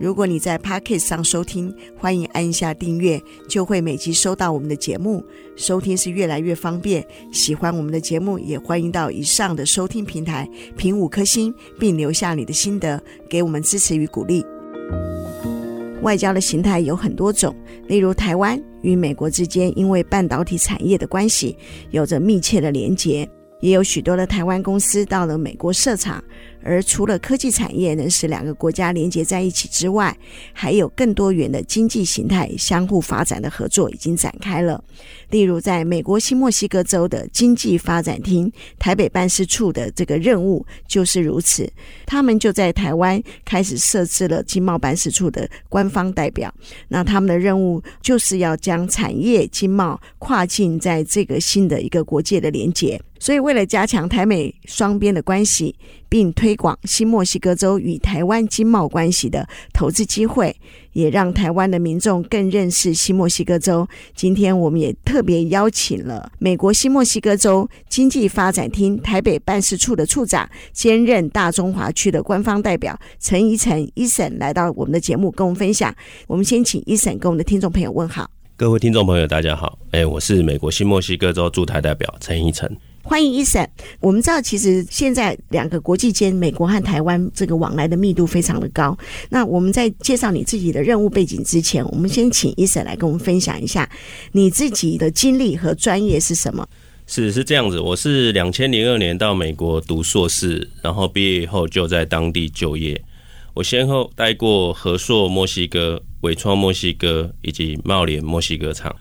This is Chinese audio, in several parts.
如果你在 Podcast 上收听，欢迎按一下订阅，就会每集收到我们的节目。收听是越来越方便。喜欢我们的节目，也欢迎到以上的收听平台评五颗星，并留下你的心得，给我们支持与鼓励。外交的形态有很多种，例如台湾与美国之间因为半导体产业的关系，有着密切的连结。也有许多的台湾公司到了美国设厂，而除了科技产业能使两个国家连接在一起之外，还有更多元的经济形态相互发展的合作已经展开了。例如，在美国新墨西哥州的经济发展厅台北办事处的这个任务就是如此，他们就在台湾开始设置了经贸办事处的官方代表。那他们的任务就是要将产业经贸跨境在这个新的一个国界的连接。所以，为了加强台美双边的关系，并推广新墨西哥州与台湾经贸关系的投资机会，也让台湾的民众更认识新墨西哥州。今天，我们也特别邀请了美国新墨西哥州经济发展厅台北办事处的处长，兼任大中华区的官方代表陈怡诚 Eason 来到我们的节目，跟我们分享。我们先请一省跟我们的听众朋友问好。各位听众朋友，大家好。哎，我是美国新墨西哥州驻台代表陈怡晨。欢迎伊森。我们知道，其实现在两个国际间，美国和台湾这个往来的密度非常的高。那我们在介绍你自己的任务背景之前，我们先请伊森来跟我们分享一下你自己的经历和专业是什么？是是这样子，我是两千零二年到美国读硕士，然后毕业以后就在当地就业。我先后待过和硕墨西哥、纬创墨西哥以及茂联墨西哥厂。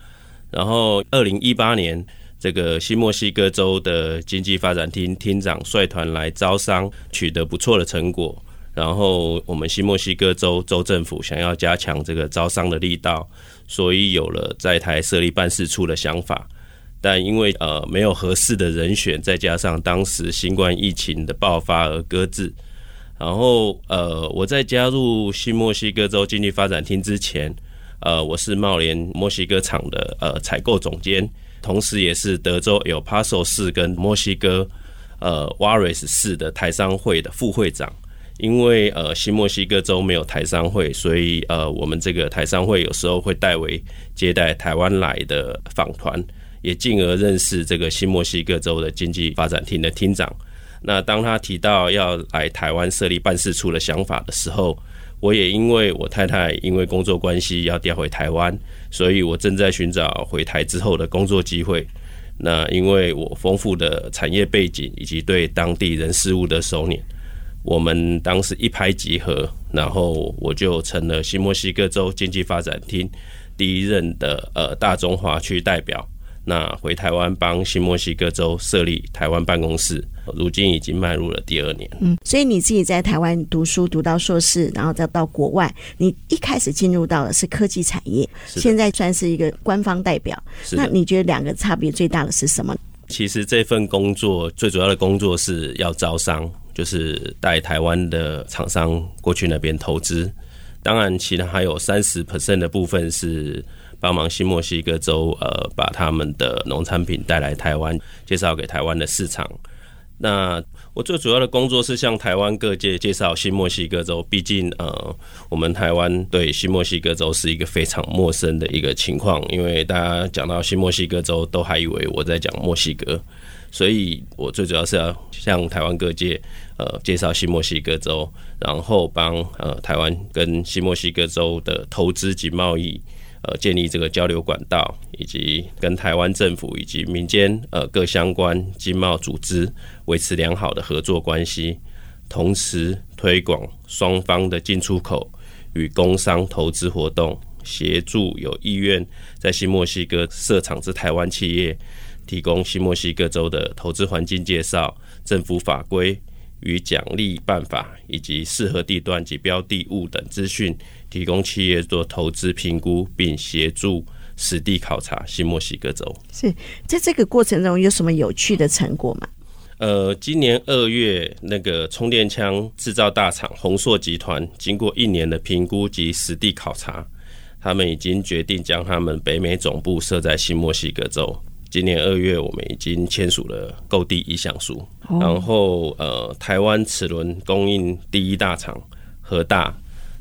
然后二零一八年。这个新墨西哥州的经济发展厅厅长率团来招商，取得不错的成果。然后我们新墨西哥州州政府想要加强这个招商的力道，所以有了在台设立办事处的想法。但因为呃没有合适的人选，再加上当时新冠疫情的爆发而搁置。然后呃我在加入新墨西哥州经济发展厅之前，呃我是茂联墨西哥厂的呃采购总监。同时，也是德州有 Paso 市跟墨西哥呃 Juarez 市的台商会的副会长。因为呃新墨西哥州没有台商会，所以呃我们这个台商会有时候会代为接待台湾来的访团，也进而认识这个新墨西哥州的经济发展厅的厅长。那当他提到要来台湾设立办事处的想法的时候，我也因为我太太因为工作关系要调回台湾，所以我正在寻找回台之后的工作机会。那因为我丰富的产业背景以及对当地人事物的熟稔，我们当时一拍即合，然后我就成了新墨西哥州经济发展厅第一任的呃大中华区代表。那回台湾帮新墨西哥州设立台湾办公室，如今已经迈入了第二年。嗯，所以你自己在台湾读书读到硕士，然后再到国外，你一开始进入到的是科技产业，现在算是一个官方代表。那你觉得两个差别最大的是什么？其实这份工作最主要的工作是要招商，就是带台湾的厂商过去那边投资。当然，其他还有三十 percent 的部分是。帮忙新墨西哥州，呃，把他们的农产品带来台湾，介绍给台湾的市场。那我最主要的工作是向台湾各界介绍新墨西哥州，毕竟，呃，我们台湾对新墨西哥州是一个非常陌生的一个情况，因为大家讲到新墨西哥州，都还以为我在讲墨西哥，所以我最主要是要向台湾各界，呃，介绍新墨西哥州，然后帮呃台湾跟新墨西哥州的投资及贸易。呃，建立这个交流管道，以及跟台湾政府以及民间呃各相关经贸组织维持良好的合作关系，同时推广双方的进出口与工商投资活动，协助有意愿在新墨西哥设厂之台湾企业，提供新墨西哥州的投资环境介绍、政府法规与奖励办法，以及适合地段及标的物等资讯。提供企业做投资评估，并协助实地考察新墨西哥州。是在这个过程中有什么有趣的成果吗？呃，今年二月，那个充电枪制造大厂宏硕集团经过一年的评估及实地考察，他们已经决定将他们北美总部设在新墨西哥州。今年二月，我们已经签署了购地意向书。然后，呃，台湾齿轮供应第一大厂和大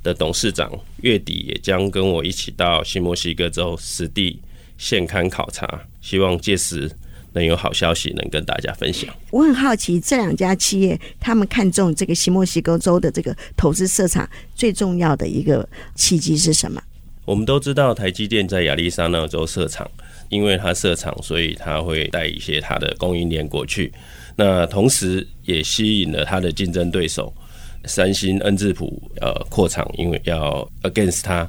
的董事长月底也将跟我一起到新墨西哥州实地现勘考察，希望届时。能有好消息能跟大家分享。我很好奇，这两家企业他们看中这个新墨西哥州的这个投资市场，最重要的一个契机是什么？我们都知道台积电在亚利桑那州设厂，因为它设厂，所以它会带一些它的供应链过去。那同时也吸引了它的竞争对手三星、恩智浦呃扩厂，因为要 against 它。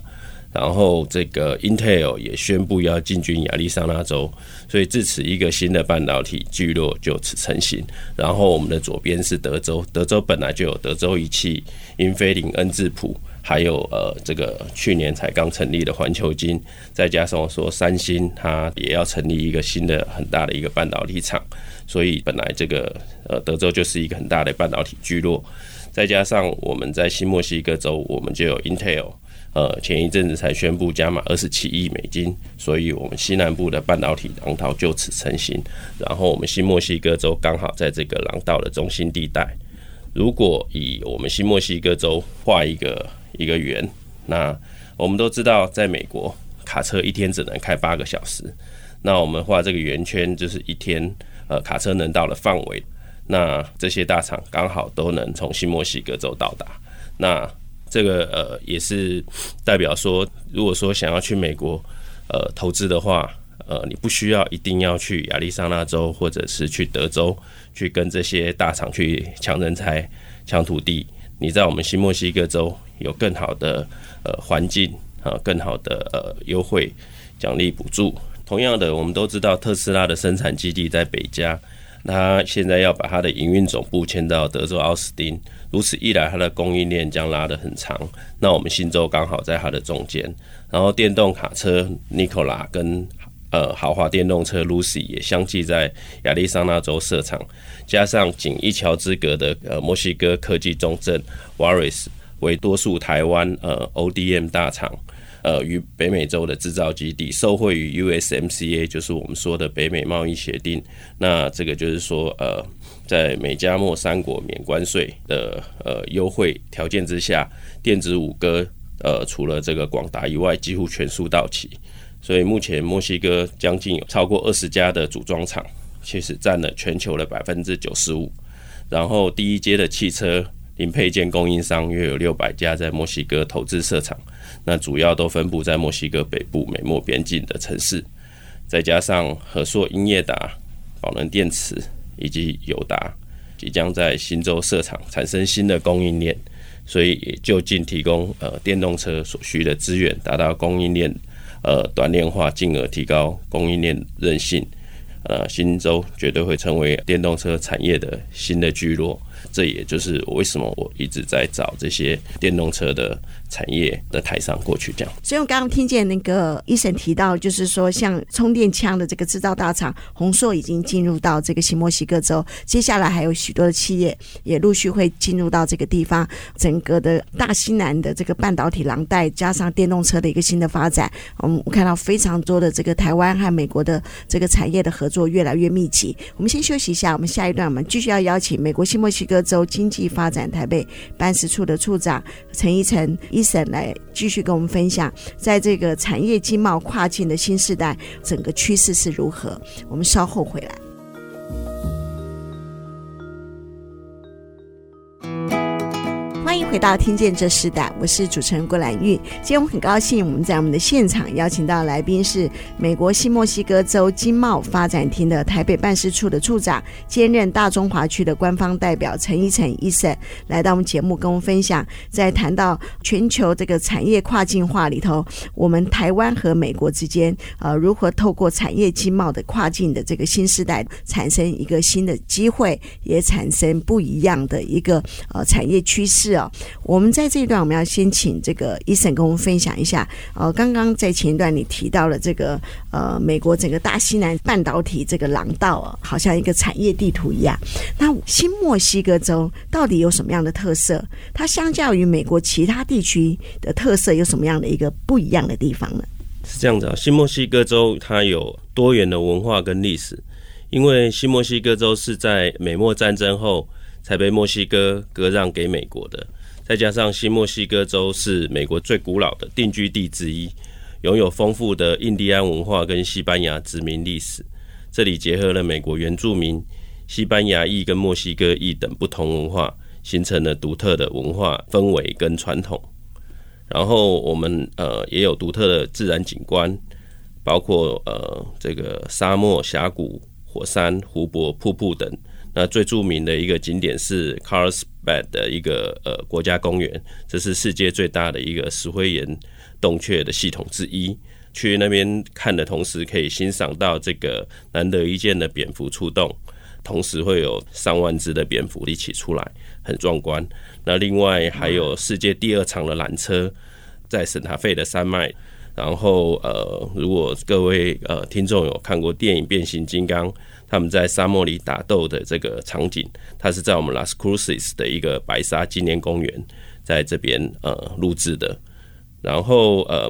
然后，这个 Intel 也宣布要进军亚利桑那州，所以自此一个新的半导体聚落就此成型。然后，我们的左边是德州，德州本来就有德州仪器、英飞凌、恩智浦，还有呃这个去年才刚成立的环球晶，再加上说三星，它也要成立一个新的很大的一个半导体厂，所以本来这个呃德州就是一个很大的半导体聚落。再加上我们在新墨西哥州，我们就有 Intel。呃，前一阵子才宣布加码二十七亿美金，所以我们西南部的半导体廊道就此成型。然后我们新墨西哥州刚好在这个廊道的中心地带。如果以我们新墨西哥州画一个一个圆，那我们都知道，在美国卡车一天只能开八个小时，那我们画这个圆圈就是一天呃卡车能到的范围。那这些大厂刚好都能从新墨西哥州到达。那这个呃也是代表说，如果说想要去美国呃投资的话，呃你不需要一定要去亚利桑那州或者是去德州去跟这些大厂去抢人才、抢土地，你在我们新墨西哥州有更好的呃环境啊，更好的呃优惠奖励补助。同样的，我们都知道特斯拉的生产基地在北加，那现在要把它的营运总部迁到德州奥斯汀。如此一来，它的供应链将拉得很长。那我们新州刚好在它的中间，然后电动卡车 Nikola 跟呃豪华电动车 Lucy 也相继在亚利桑那州设厂，加上仅一桥之隔的呃墨西哥科技重镇 Juarez 为多数台湾呃 ODM 大厂呃与北美洲的制造基地，受惠于 USMCA 就是我们说的北美贸易协定。那这个就是说呃。在美加墨三国免关税的呃优惠条件之下，电子五哥呃除了这个广达以外，几乎全数到齐。所以目前墨西哥将近有超过二十家的组装厂，其实占了全球的百分之九十五。然后第一阶的汽车零配件供应商约有六百家在墨西哥投资设厂，那主要都分布在墨西哥北部美墨边境的城市。再加上和硕、英业达、宝能电池。以及友达即将在新州设厂，产生新的供应链，所以也就近提供呃电动车所需的资源，达到供应链呃短链化，进而提高供应链韧性。呃，新州绝对会成为电动车产业的新的聚落。这也就是我为什么我一直在找这些电动车的产业的台商过去这样。所以我刚刚听见那个医生提到，就是说像充电枪的这个制造大厂宏硕已经进入到这个新墨西哥州，接下来还有许多的企业也陆续会进入到这个地方。整个的大西南的这个半导体廊带加上电动车的一个新的发展，我们看到非常多的这个台湾和美国的这个产业的合作越来越密集。我们先休息一下，我们下一段我们继续要邀请美国新墨西各州经济发展台北办事处的处长陈一成一审来继续跟我们分享，在这个产业经贸跨境的新时代，整个趋势是如何？我们稍后回来。回到《听见这时代》，我是主持人郭兰玉。今天我很高兴，我们在我们的现场邀请到来宾是美国新墨西哥州经贸发展厅的台北办事处的处长，兼任大中华区的官方代表陈一成医生来到我们节目，跟我们分享，在谈到全球这个产业跨境化里头，我们台湾和美国之间呃如何透过产业经贸的跨境的这个新时代，产生一个新的机会，也产生不一样的一个呃产业趋势哦。我们在这一段我们要先请这个 Eason 跟我们分享一下。呃，刚刚在前一段你提到了这个呃，美国整个大西南半导体这个廊道啊，好像一个产业地图一样。那新墨西哥州到底有什么样的特色？它相较于美国其他地区的特色有什么样的一个不一样的地方呢？是这样子啊，新墨西哥州它有多元的文化跟历史，因为新墨西哥州是在美墨战争后才被墨西哥割让给美国的，再加上新墨西哥州是美国最古老的定居地之一，拥有丰富的印第安文化跟西班牙殖民历史，这里结合了美国原住民、西班牙裔跟墨西哥裔等不同文化，形成了独特的文化氛围跟传统。然后我们呃也有独特的自然景观，包括呃这个沙漠、峡谷、火山、湖泊、瀑布等。那最著名的一个景点是 Carlsbad 的一个呃国家公园，这是世界最大的一个石灰岩洞穴的系统之一。去那边看的同时，可以欣赏到这个难得一见的蝙蝠出动，同时会有上万只的蝙蝠一起出来，很壮观。那另外还有世界第二长的缆车，在圣塔费的山脉。然后呃，如果各位呃听众有看过电影《变形金刚》，他们在沙漠里打斗的这个场景，它是在我们 Las Cruces 的一个白沙纪念公园，在这边呃录制的。然后呃，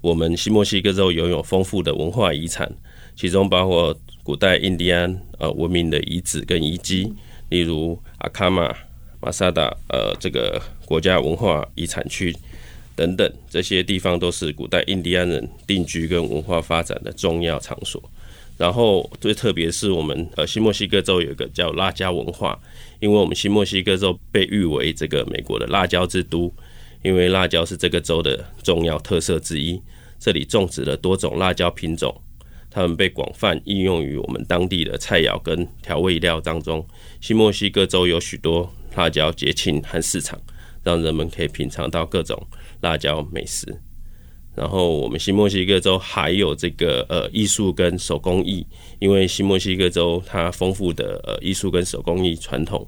我们新墨西哥州拥有丰富的文化遗产，其中包括古代印第安呃文明的遗址跟遗迹，例如阿卡玛。马萨达，呃，这个国家文化遗产区等等，这些地方都是古代印第安人定居跟文化发展的重要场所。然后最特别是我们呃新墨西哥州有一个叫辣椒文化，因为我们新墨西哥州被誉为这个美国的辣椒之都，因为辣椒是这个州的重要特色之一。这里种植了多种辣椒品种，它们被广泛应用于我们当地的菜肴跟调味料当中。新墨西哥州有许多。辣椒节庆和市场，让人们可以品尝到各种辣椒美食。然后，我们新墨西哥州还有这个呃艺术跟手工艺，因为新墨西哥州它丰富的呃艺术跟手工艺传统，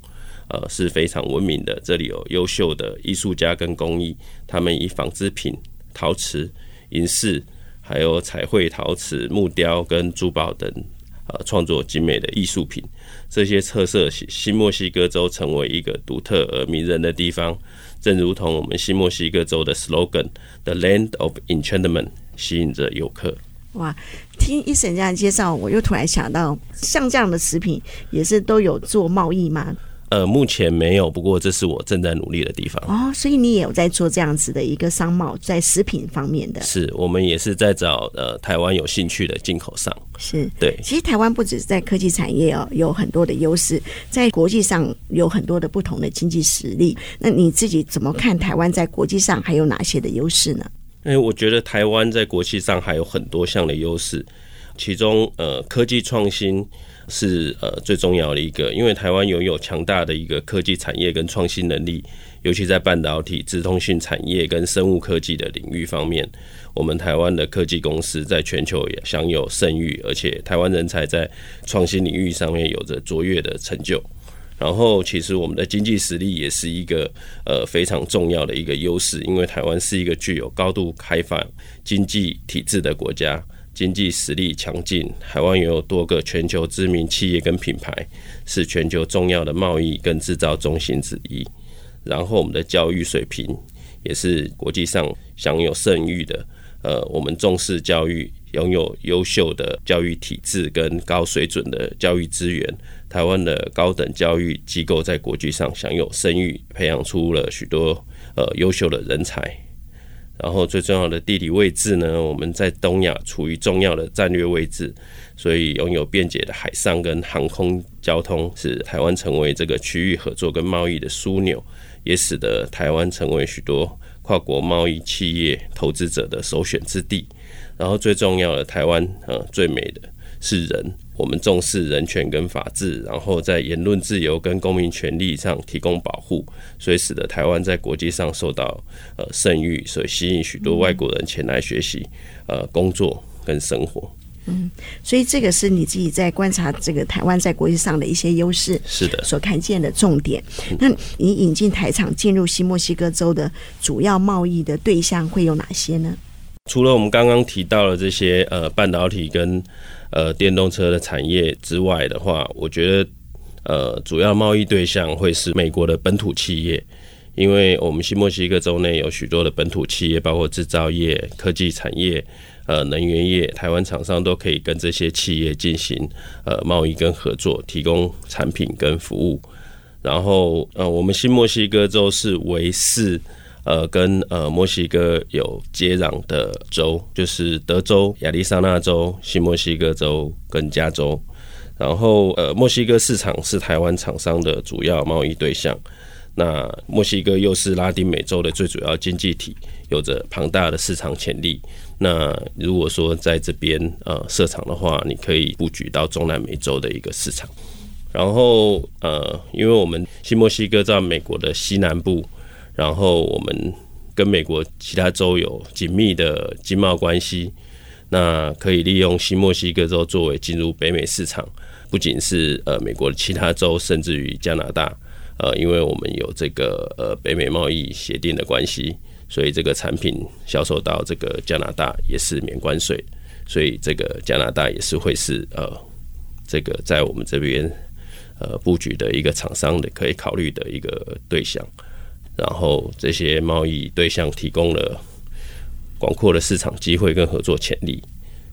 呃是非常文明的。这里有优秀的艺术家跟工艺，他们以纺织品、陶瓷、银饰，还有彩绘陶瓷、木雕跟珠宝等。呃，创作精美的艺术品，这些特色使新墨西哥州成为一个独特而迷人的地方，正如同我们新墨西哥州的 slogan“The Land of Enchantment” 吸引着游客。哇，听医生这样介绍，我又突然想到，像这样的食品也是都有做贸易吗？呃，目前没有，不过这是我正在努力的地方。哦，所以你也有在做这样子的一个商贸，在食品方面的。是我们也是在找呃台湾有兴趣的进口商。是对，其实台湾不只是在科技产业哦，有很多的优势，在国际上有很多的不同的经济实力。那你自己怎么看台湾在国际上还有哪些的优势呢？哎，我觉得台湾在国际上还有很多项的优势，其中呃科技创新。是呃最重要的一个，因为台湾拥有强大的一个科技产业跟创新能力，尤其在半导体、资通讯产业跟生物科技的领域方面，我们台湾的科技公司在全球也享有盛誉，而且台湾人才在创新领域上面有着卓越的成就。然后，其实我们的经济实力也是一个呃非常重要的一个优势，因为台湾是一个具有高度开放经济体制的国家。经济实力强劲，台湾拥有多个全球知名企业跟品牌，是全球重要的贸易跟制造中心之一。然后，我们的教育水平也是国际上享有盛誉的。呃，我们重视教育，拥有优秀的教育体制跟高水准的教育资源。台湾的高等教育机构在国际上享有声誉，培养出了许多呃优秀的人才。然后最重要的地理位置呢，我们在东亚处于重要的战略位置，所以拥有便捷的海上跟航空交通，使台湾成为这个区域合作跟贸易的枢纽，也使得台湾成为许多跨国贸易企业投资者的首选之地。然后最重要的，台湾呃最美的是人。我们重视人权跟法治，然后在言论自由跟公民权利上提供保护，所以使得台湾在国际上受到呃盛誉，所以吸引许多外国人前来学习、呃工作跟生活。嗯，所以这个是你自己在观察这个台湾在国际上的一些优势，是的，所看见的重点。那你引进台厂进入新墨西哥州的主要贸易的对象会有哪些呢？除了我们刚刚提到的这些呃半导体跟呃电动车的产业之外的话，我觉得呃主要贸易对象会是美国的本土企业，因为我们新墨西哥州内有许多的本土企业，包括制造业、科技产业。呃，能源业，台湾厂商都可以跟这些企业进行呃贸易跟合作，提供产品跟服务。然后呃，我们新墨西哥州是唯四呃跟呃墨西哥有接壤的州，就是德州、亚利桑那州、新墨西哥州跟加州。然后呃，墨西哥市场是台湾厂商的主要贸易对象。那墨西哥又是拉丁美洲的最主要经济体，有着庞大的市场潜力。那如果说在这边呃设厂的话，你可以布局到中南美洲的一个市场。然后呃，因为我们新墨西哥在美国的西南部，然后我们跟美国其他州有紧密的经贸关系，那可以利用新墨西哥州作为进入北美市场，不仅是呃美国的其他州，甚至于加拿大。呃，因为我们有这个呃北美贸易协定的关系，所以这个产品销售到这个加拿大也是免关税，所以这个加拿大也是会是呃这个在我们这边呃布局的一个厂商的可以考虑的一个对象。然后这些贸易对象提供了广阔的市场机会跟合作潜力，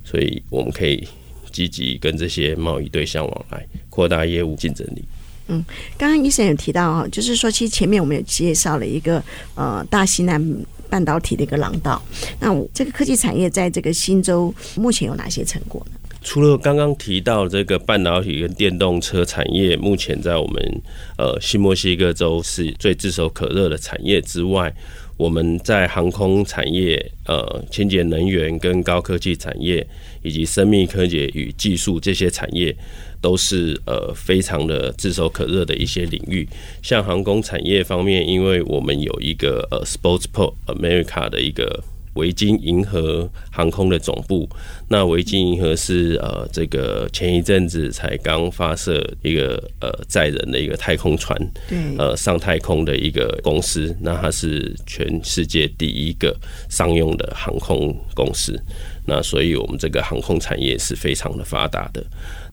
所以我们可以积极跟这些贸易对象往来，扩大业务竞争力。嗯，刚刚医生有提到哈，就是说，其实前面我们有介绍了一个呃大西南半导体的一个廊道。那这个科技产业在这个新州目前有哪些成果呢？除了刚刚提到这个半导体跟电动车产业，目前在我们呃新墨西哥州是最炙手可热的产业之外，我们在航空产业、呃清洁能源跟高科技产业，以及生命科技与技术这些产业。都是呃非常的炙手可热的一些领域，像航空产业方面，因为我们有一个呃 Sports Pro America 的一个维京银河航空的总部，那维京银河是呃这个前一阵子才刚发射一个呃载人的一个太空船，对，呃上太空的一个公司，那它是全世界第一个商用的航空公司。那所以，我们这个航空产业是非常的发达的。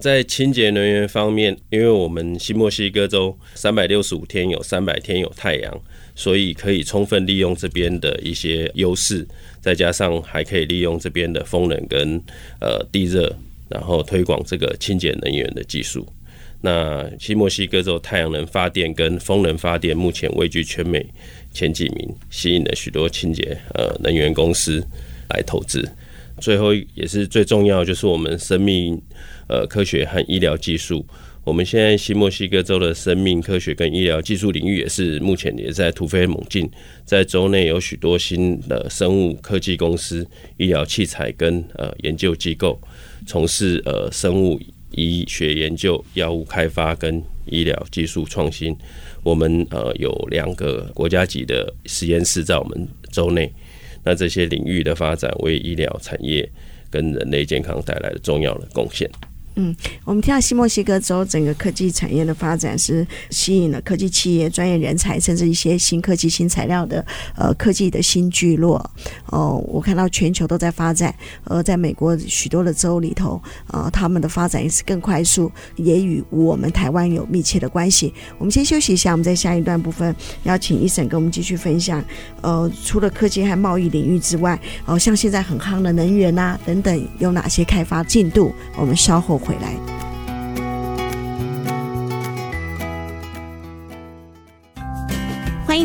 在清洁能源方面，因为我们新墨西哥州三百六十五天有三百天有太阳，所以可以充分利用这边的一些优势，再加上还可以利用这边的风能跟呃地热，然后推广这个清洁能源的技术。那新墨西哥州太阳能发电跟风能发电目前位居全美前几名，吸引了许多清洁呃能源公司来投资。最后也是最重要，就是我们生命呃科学和医疗技术。我们现在新墨西哥州的生命科学跟医疗技术领域也是目前也在突飞猛进，在州内有许多新的生物科技公司、医疗器材跟呃研究机构，从事呃生物医学研究、药物开发跟医疗技术创新。我们呃有两个国家级的实验室在我们州内。那这些领域的发展，为医疗产业跟人类健康带来了重要的贡献。嗯，我们听到新墨西哥州整个科技产业的发展是吸引了科技企业、专业人才，甚至一些新科技、新材料的呃科技的新聚落。哦、我看到全球都在发展，而在美国许多的州里头，呃，他们的发展也是更快速，也与我们台湾有密切的关系。我们先休息一下，我们在下一段部分邀请医生跟我们继续分享。呃，除了科技和贸易领域之外，哦、呃，像现在很夯的能源啊等等，有哪些开发进度？我们稍后。回来。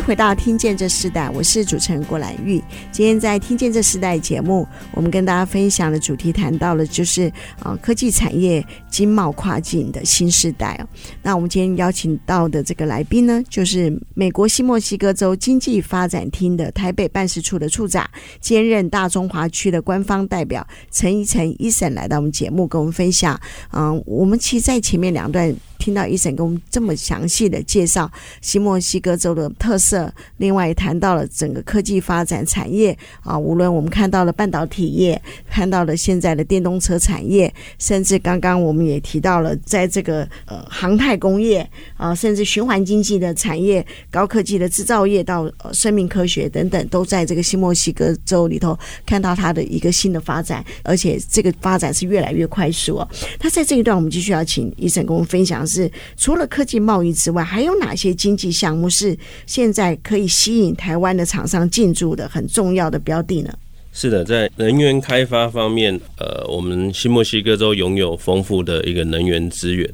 回到《听见这世代》，我是主持人郭兰玉。今天在《听见这世代》节目，我们跟大家分享的主题谈到了就是啊科技产业经贸跨境的新时代哦。那我们今天邀请到的这个来宾呢，就是美国新墨西哥州经济发展厅的台北办事处的处长，兼任大中华区的官方代表陈怡晨医生来到我们节目，跟我们分享。嗯，我们其实，在前面两段听到医生跟我们这么详细的介绍新墨西哥州的特色，另外也谈到了整个科技发展产业啊，无论我们看到了半导体业，看到了现在的电动车产业，甚至刚刚我们也提到了在这个呃航太工业啊，甚至循环经济的产业、高科技的制造业到呃生命科学等等，都在这个新墨西哥州里头看到它的一个新的发展，而且这个发展是越来越快速哦。那在这一段，我们继续要请医生跟我们分享是，除了科技贸易之外，还有哪些经济项目是现在可以吸引台湾的厂商进驻的很重要的标的呢？是的，在能源开发方面，呃，我们新墨西哥州拥有丰富的一个能源资源，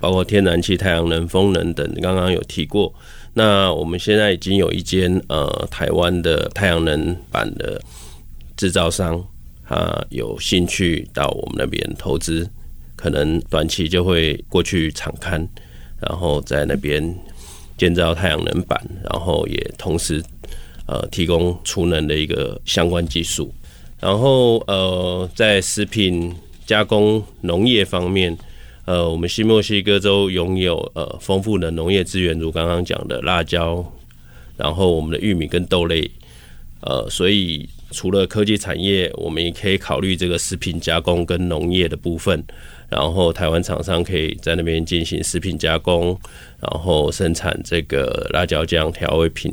包括天然气、太阳能、风能等。刚刚有提过，那我们现在已经有一间呃台湾的太阳能板的制造商，他有兴趣到我们那边投资，可能短期就会过去场勘，然后在那边建造太阳能板，然后也同时。呃，提供储能的一个相关技术，然后呃，在食品加工农业方面，呃，我们新墨西哥州拥有呃丰富的农业资源，如刚刚讲的辣椒，然后我们的玉米跟豆类，呃，所以除了科技产业，我们也可以考虑这个食品加工跟农业的部分。然后台湾厂商可以在那边进行食品加工，然后生产这个辣椒酱、调味品，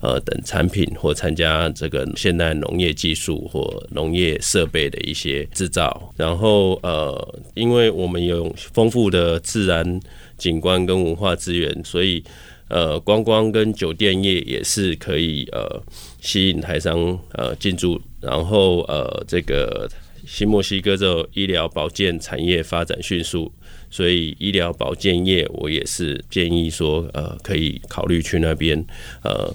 呃等产品，或参加这个现代农业技术或农业设备的一些制造。然后呃，因为我们有丰富的自然景观跟文化资源，所以呃，观光跟酒店业也是可以呃吸引台商呃进驻。然后呃，这个。新墨西哥州医疗保健产业发展迅速，所以医疗保健业我也是建议说，呃，可以考虑去那边，呃，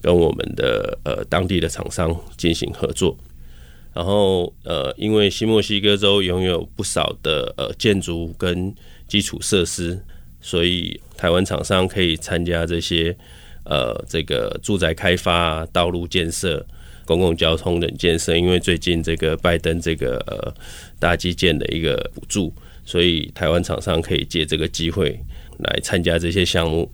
跟我们的呃当地的厂商进行合作。然后，呃，因为新墨西哥州拥有不少的呃建筑跟基础设施，所以台湾厂商可以参加这些呃这个住宅开发、道路建设。公共交通等建设，因为最近这个拜登这个呃大基建的一个补助，所以台湾厂商可以借这个机会来参加这些项目，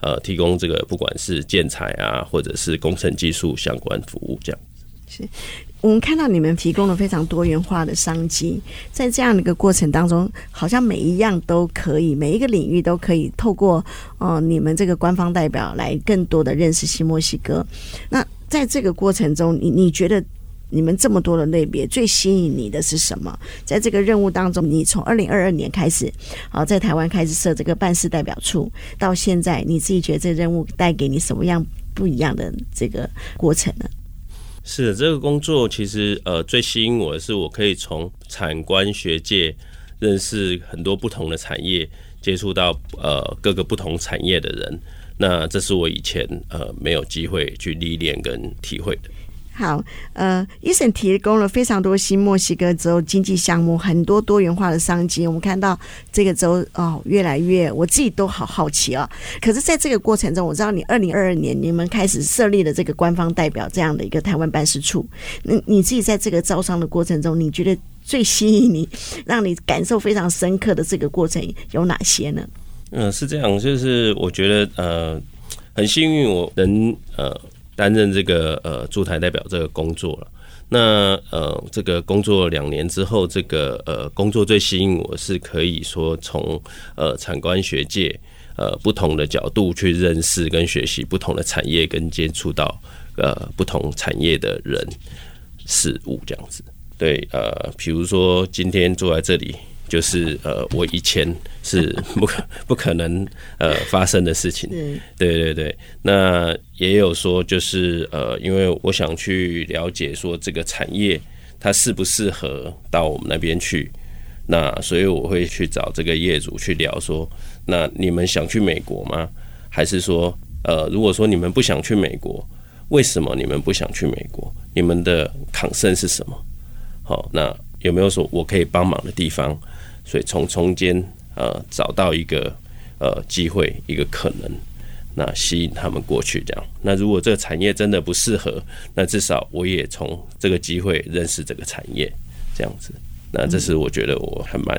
呃，提供这个不管是建材啊，或者是工程技术相关服务，这样。是我们看到你们提供了非常多元化的商机，在这样的一个过程当中，好像每一样都可以，每一个领域都可以透过呃你们这个官方代表来更多的认识新墨西哥。那在这个过程中，你你觉得你们这么多的类别最吸引你的是什么？在这个任务当中，你从二零二二年开始啊，在台湾开始设这个办事代表处，到现在，你自己觉得这任务带给你什么样不一样的这个过程呢？是的，这个工作其实呃最吸引我的是，我可以从产官学界认识很多不同的产业，接触到呃各个不同产业的人。那这是我以前呃没有机会去历练跟体会的。好，呃，医生提供了非常多新墨西哥州经济项目，很多多元化的商机。我们看到这个州哦，越来越，我自己都好好奇啊、哦。可是，在这个过程中，我知道你二零二二年你们开始设立了这个官方代表这样的一个台湾办事处。你你自己在这个招商的过程中，你觉得最吸引你、让你感受非常深刻的这个过程有哪些呢？嗯，是这样，就是我觉得呃很幸运，我能呃担任这个呃驻台代表这个工作了。那呃这个工作两年之后，这个呃工作最吸引我是可以说从呃产官学界呃不同的角度去认识跟学习不同的产业，跟接触到呃不同产业的人事物这样子。对，呃，比如说今天坐在这里。就是呃，我以前是不可不可能呃发生的事情，对对对。那也有说，就是呃，因为我想去了解说这个产业它适不适合到我们那边去，那所以我会去找这个业主去聊说，那你们想去美国吗？还是说呃，如果说你们不想去美国，为什么你们不想去美国？你们的 concern 是什么？好，那有没有说我可以帮忙的地方？所以从中间呃找到一个呃机会，一个可能，那吸引他们过去这样。那如果这个产业真的不适合，那至少我也从这个机会认识这个产业这样子。那这是我觉得我还蛮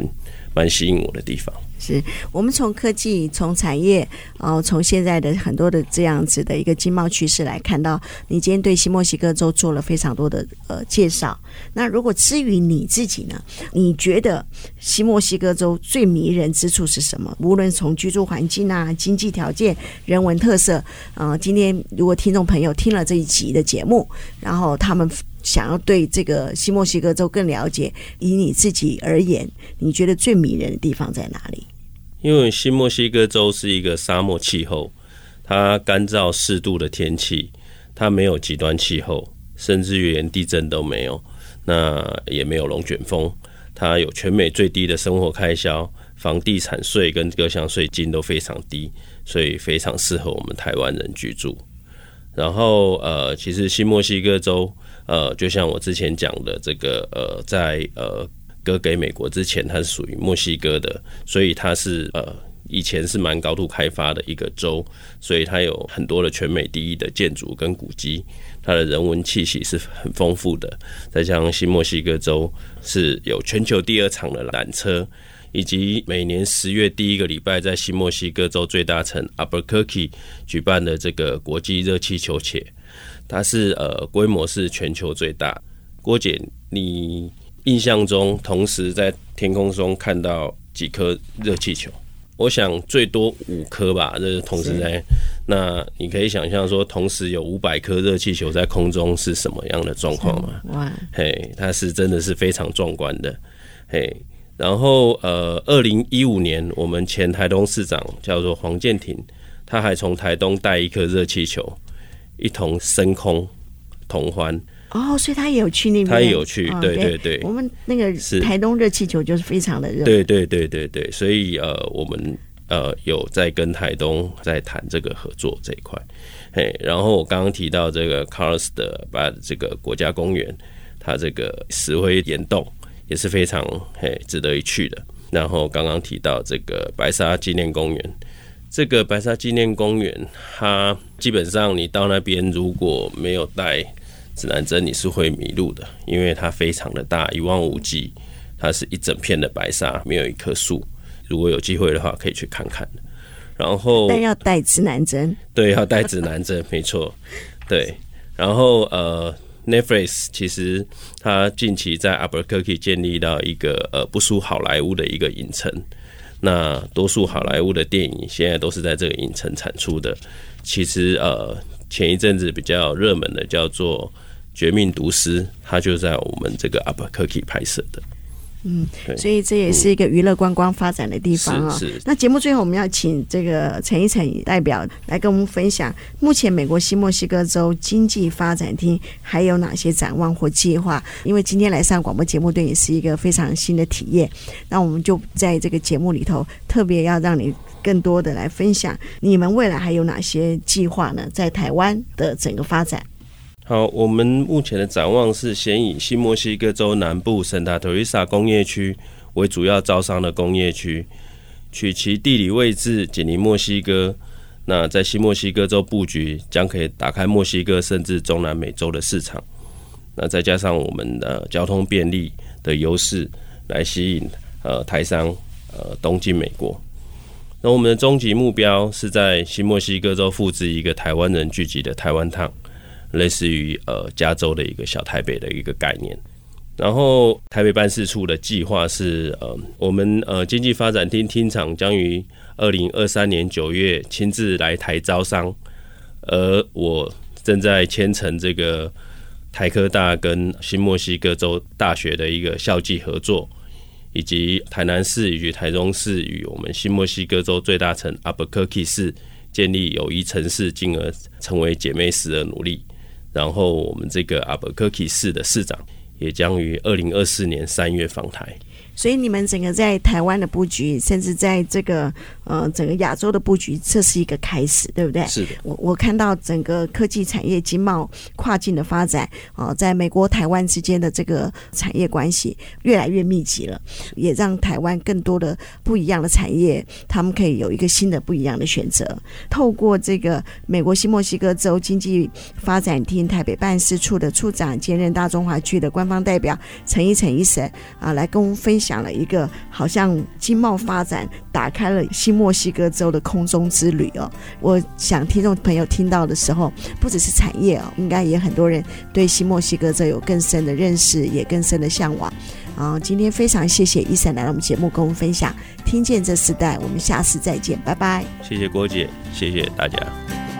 蛮吸引我的地方。是我们从科技、从产业，哦，从现在的很多的这样子的一个经贸趋势来看到，你今天对新墨西哥州做了非常多的呃介绍。那如果至于你自己呢？你觉得新墨西哥州最迷人之处是什么？无论从居住环境啊、经济条件、人文特色，呃，今天如果听众朋友听了这一集的节目，然后他们想要对这个新墨西哥州更了解，以你自己而言，你觉得最迷人的地方在哪里？因为新墨西哥州是一个沙漠气候，它干燥适度的天气，它没有极端气候，甚至于连地震都没有，那也没有龙卷风，它有全美最低的生活开销，房地产税跟各项税金都非常低，所以非常适合我们台湾人居住。然后呃，其实新墨西哥州呃，就像我之前讲的这个呃，在呃。割给美国之前，它是属于墨西哥的，所以它是呃以前是蛮高度开发的一个州，所以它有很多的全美第一的建筑跟古迹，它的人文气息是很丰富的。再加上新墨西哥州是有全球第二长的缆车，以及每年十月第一个礼拜在新墨西哥州最大城 Albuquerque 举办的这个国际热气球节，它是呃规模是全球最大。郭姐，你？印象中，同时在天空中看到几颗热气球，我想最多五颗吧。这是同时在，那你可以想象说，同时有五百颗热气球在空中是什么样的状况吗？哇，嘿，它是真的是非常壮观的，嘿。然后，呃，二零一五年，我们前台东市长叫做黄建庭，他还从台东带一颗热气球，一同升空同欢。哦，所以他也有去那边，他也有去，对对对。我们那个台东热气球就是非常的热，对对对对对。所以呃，我们呃有在跟台东在谈这个合作这一块。嘿，然后我刚刚提到这个 Carlsbad 的把这个国家公园，它这个石灰岩洞也是非常嘿值得一去的。然后刚刚提到这个白沙纪念公园，这个白沙纪念公园，它基本上你到那边如果没有带指南针你是会迷路的，因为它非常的大，一望无际，它是一整片的白沙，没有一棵树。如果有机会的话，可以去看看。然后，但要带指南针，对，要带指南针，没错，对。然后，呃，Netflix 其实它近期在 Albuquerque 建立到一个呃不输好莱坞的一个影城。那多数好莱坞的电影现在都是在这个影城产出的。其实，呃。前一阵子比较热门的叫做《绝命毒师》，它就在我们这个 Upper c o o k i e 拍摄的。嗯，所以这也是一个娱乐观光发展的地方啊、哦。是。那节目最后我们要请这个陈一成代表来跟我们分享，目前美国新墨西哥州经济发展厅还有哪些展望或计划？因为今天来上广播节目，对你是一个非常新的体验。那我们就在这个节目里头特别要让你。更多的来分享，你们未来还有哪些计划呢？在台湾的整个发展。好，我们目前的展望是先以新墨西哥州南部圣塔特丽莎工业区为主要招商的工业区，取其地理位置紧邻墨西哥，那在新墨西哥州布局将可以打开墨西哥甚至中南美洲的市场。那再加上我们的交通便利的优势，来吸引呃台商呃东进美国。那我们的终极目标是在新墨西哥州复制一个台湾人聚集的台湾烫类似于呃加州的一个小台北的一个概念。然后台北办事处的计划是呃，我们呃经济发展厅厅长将于二零二三年九月亲自来台招商，而我正在签成这个台科大跟新墨西哥州大学的一个校际合作。以及台南市与台中市与我们新墨西哥州最大城 Albuquerque 市建立友谊城市，进而成为姐妹市的努力。然后，我们这个阿伯科基市的市长也将于二零二四年三月访台。所以你们整个在台湾的布局，甚至在这个呃整个亚洲的布局，这是一个开始，对不对？是的。我我看到整个科技产业、经贸跨境的发展啊、呃，在美国台湾之间的这个产业关系越来越密集了，也让台湾更多的不一样的产业，他们可以有一个新的不一样的选择。透过这个美国新墨西哥州经济发展厅台北办事处的处长兼任大中华区的官方代表陈一成医生啊，来跟我们分享。了一个好像经贸发展打开了新墨西哥州的空中之旅哦。我想听众朋友听到的时候，不只是产业哦，应该也很多人对新墨西哥州有更深的认识，也更深的向往。啊，今天非常谢谢伊森来到我们节目跟我们分享，听见这时代，我们下次再见，拜拜。谢谢郭姐，谢谢大家。